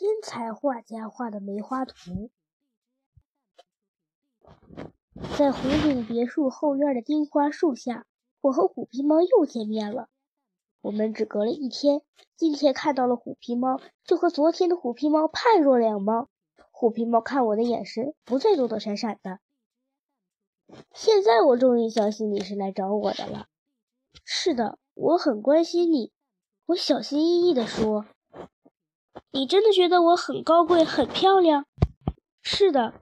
天才画家画的梅花图。在红顶别墅后院的丁花树下，我和虎皮猫又见面了。我们只隔了一天，今天看到了虎皮猫，就和昨天的虎皮猫判若两猫。虎皮猫看我的眼神不再躲躲闪闪的。现在我终于相信你是来找我的了。是的，我很关心你。我小心翼翼地说：“你真的觉得我很高贵、很漂亮？”是的。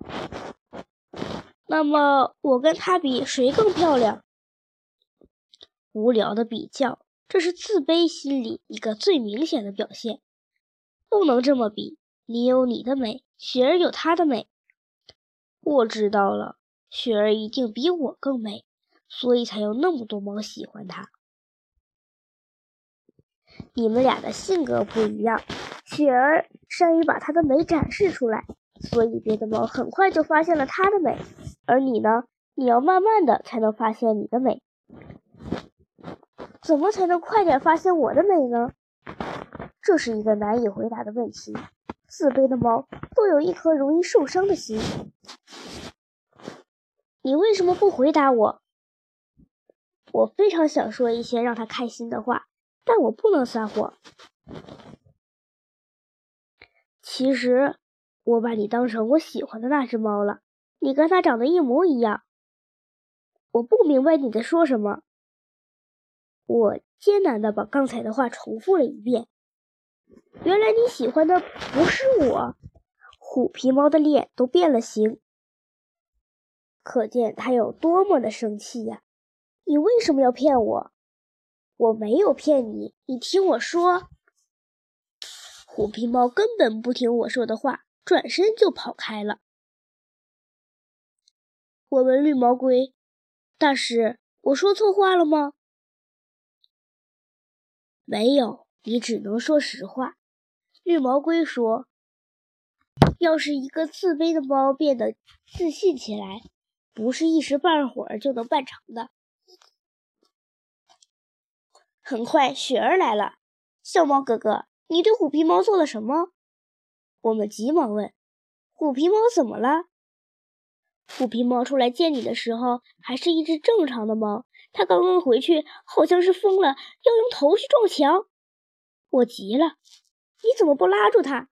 那么我跟他比，谁更漂亮？无聊的比较，这是自卑心理一个最明显的表现。不能这么比，你有你的美，雪儿有她的美。我知道了，雪儿一定比我更美，所以才有那么多猫喜欢她。你们俩的性格不一样，雪儿善于把她的美展示出来，所以别的猫很快就发现了她的美。而你呢？你要慢慢的才能发现你的美。怎么才能快点发现我的美呢？这是一个难以回答的问题。自卑的猫都有一颗容易受伤的心。你为什么不回答我？我非常想说一些让他开心的话，但我不能撒谎。其实，我把你当成我喜欢的那只猫了。你跟它长得一模一样，我不明白你在说什么。我艰难的把刚才的话重复了一遍。原来你喜欢的不是我。虎皮猫的脸都变了形，可见他有多么的生气呀！你为什么要骗我？我没有骗你，你听我说。虎皮猫根本不听我说的话，转身就跑开了。我问绿毛龟：“大师，我说错话了吗？”“没有，你只能说实话。”绿毛龟说：“要是一个自卑的猫变得自信起来，不是一时半会儿就能办成的。”很快，雪儿来了。小猫哥哥，你对虎皮猫做了什么？我们急忙问：“虎皮猫怎么了？”虎皮猫出来见你的时候，还是一只正常的猫。它刚刚回去，好像是疯了，要用头去撞墙。我急了，你怎么不拉住它？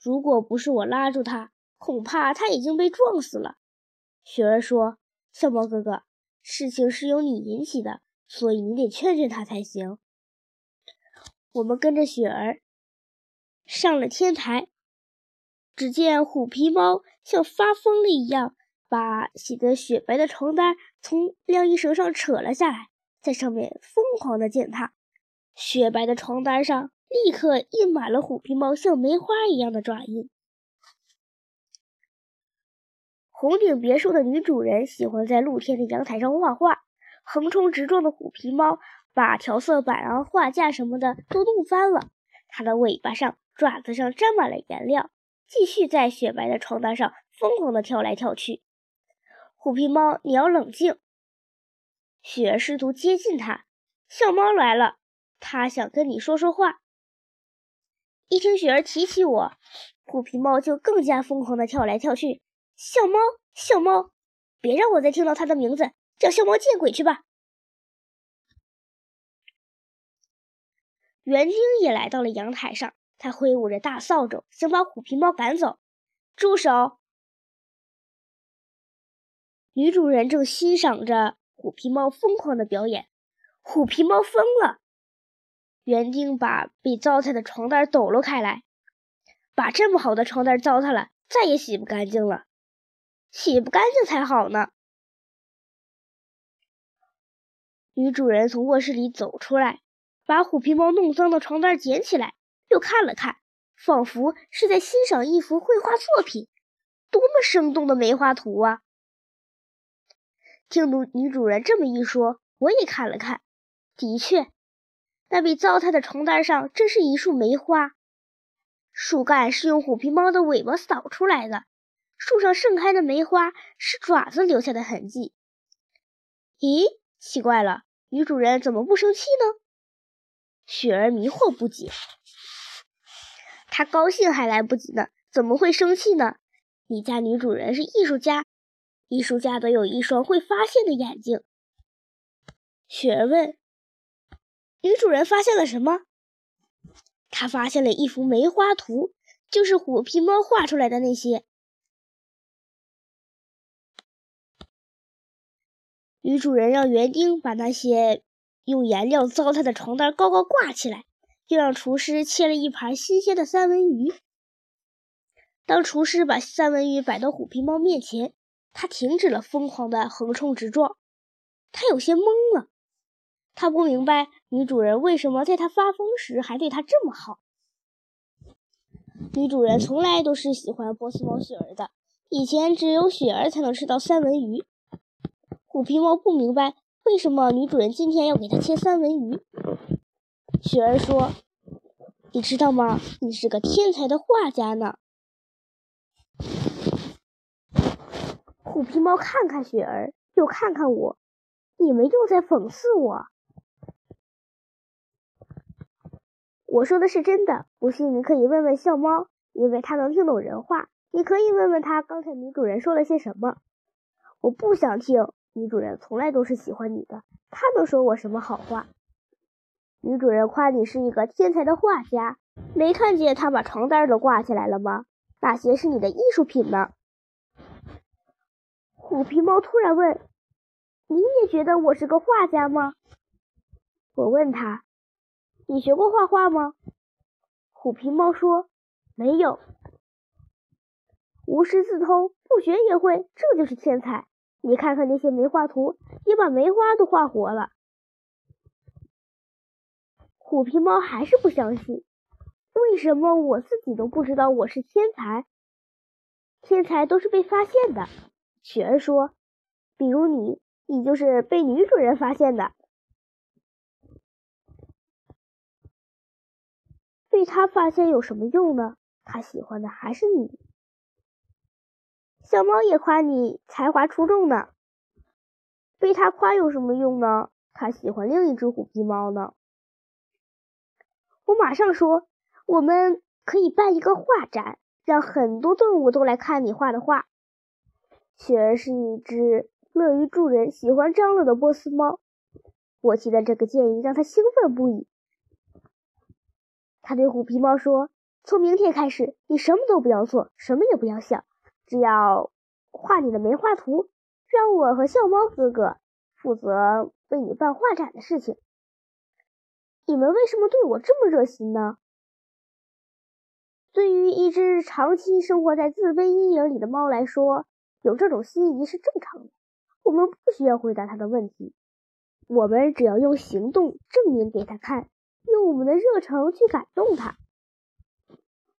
如果不是我拉住它，恐怕它已经被撞死了。雪儿说：“小猫哥哥，事情是由你引起的，所以你得劝劝他才行。”我们跟着雪儿上了天台。只见虎皮猫像发疯了一样，把洗得雪白的床单从晾衣绳上扯了下来，在上面疯狂地践踏。雪白的床单上立刻印满了虎皮猫像梅花一样的爪印。红顶别墅的女主人喜欢在露天的阳台上画画，横冲直撞的虎皮猫把调色板啊、画架什么的都弄翻了，它的尾巴上、爪子上沾满了颜料。继续在雪白的床单上疯狂地跳来跳去。虎皮猫，你要冷静。雪儿试图接近它。笑猫来了，它想跟你说说话。一听雪儿提起我，虎皮猫就更加疯狂地跳来跳去。笑猫，笑猫，别让我再听到它的名字，叫小猫见鬼去吧。园丁也来到了阳台上。他挥舞着大扫帚，想把虎皮猫赶走。住手！女主人正欣赏着虎皮猫疯狂的表演。虎皮猫疯了！园丁把被糟蹋的床单抖了开来，把这么好的床单糟蹋了，再也洗不干净了。洗不干净才好呢。女主人从卧室里走出来，把虎皮猫弄脏的床单捡起来。又看了看，仿佛是在欣赏一幅绘画作品，多么生动的梅花图啊！听女女主人这么一说，我也看了看，的确，那被糟蹋的床单上真是一束梅花，树干是用虎皮猫的尾巴扫出来的，树上盛开的梅花是爪子留下的痕迹。咦，奇怪了，女主人怎么不生气呢？雪儿迷惑不解。她高兴还来不及呢，怎么会生气呢？你家女主人是艺术家，艺术家都有一双会发现的眼睛。雪儿问：“女主人发现了什么？”她发现了一幅梅花图，就是虎皮猫画出来的那些。女主人让园丁把那些用颜料糟蹋的床单高高挂起来，又让厨师切了一盘新鲜的三文鱼。当厨师把三文鱼摆到虎皮猫面前，他停止了疯狂的横冲直撞。他有些懵了，他不明白女主人为什么在他发疯时还对他这么好。女主人从来都是喜欢波斯猫雪儿的，以前只有雪儿才能吃到三文鱼。虎皮猫不明白为什么女主人今天要给它切三文鱼。雪儿说：“你知道吗？你是个天才的画家呢。”虎皮猫看看雪儿，又看看我，你们又在讽刺我。我说的是真的，不信你可以问问笑猫，因为它能听懂人话。你可以问问他刚才女主人说了些什么。我不想听。女主人从来都是喜欢你的，她能说我什么好话？女主人夸你是一个天才的画家，没看见她把床单都挂起来了吗？那些是你的艺术品呢。虎皮猫突然问：“你也觉得我是个画家吗？”我问他：“你学过画画吗？”虎皮猫说：“没有，无师自通，不学也会，这就是天才。”你看看那些梅花图，也把梅花都画活了。虎皮猫还是不相信，为什么我自己都不知道我是天才？天才都是被发现的。雪儿说：“比如你，你就是被女主人发现的。被他发现有什么用呢？他喜欢的还是你。”小猫也夸你才华出众呢，被他夸有什么用呢？他喜欢另一只虎皮猫呢。我马上说，我们可以办一个画展，让很多动物都来看你画的画。雪儿是一只乐于助人、喜欢张罗的波斯猫，我记得这个建议让他兴奋不已。他对虎皮猫说：“从明天开始，你什么都不要做，什么也不要想。”只要画你的梅花图，让我和笑猫哥哥负责为你办画展的事情。你们为什么对我这么热心呢？对于一只长期生活在自卑阴影里的猫来说，有这种心仪是正常的。我们不需要回答他的问题，我们只要用行动证明给他看，用我们的热诚去感动他。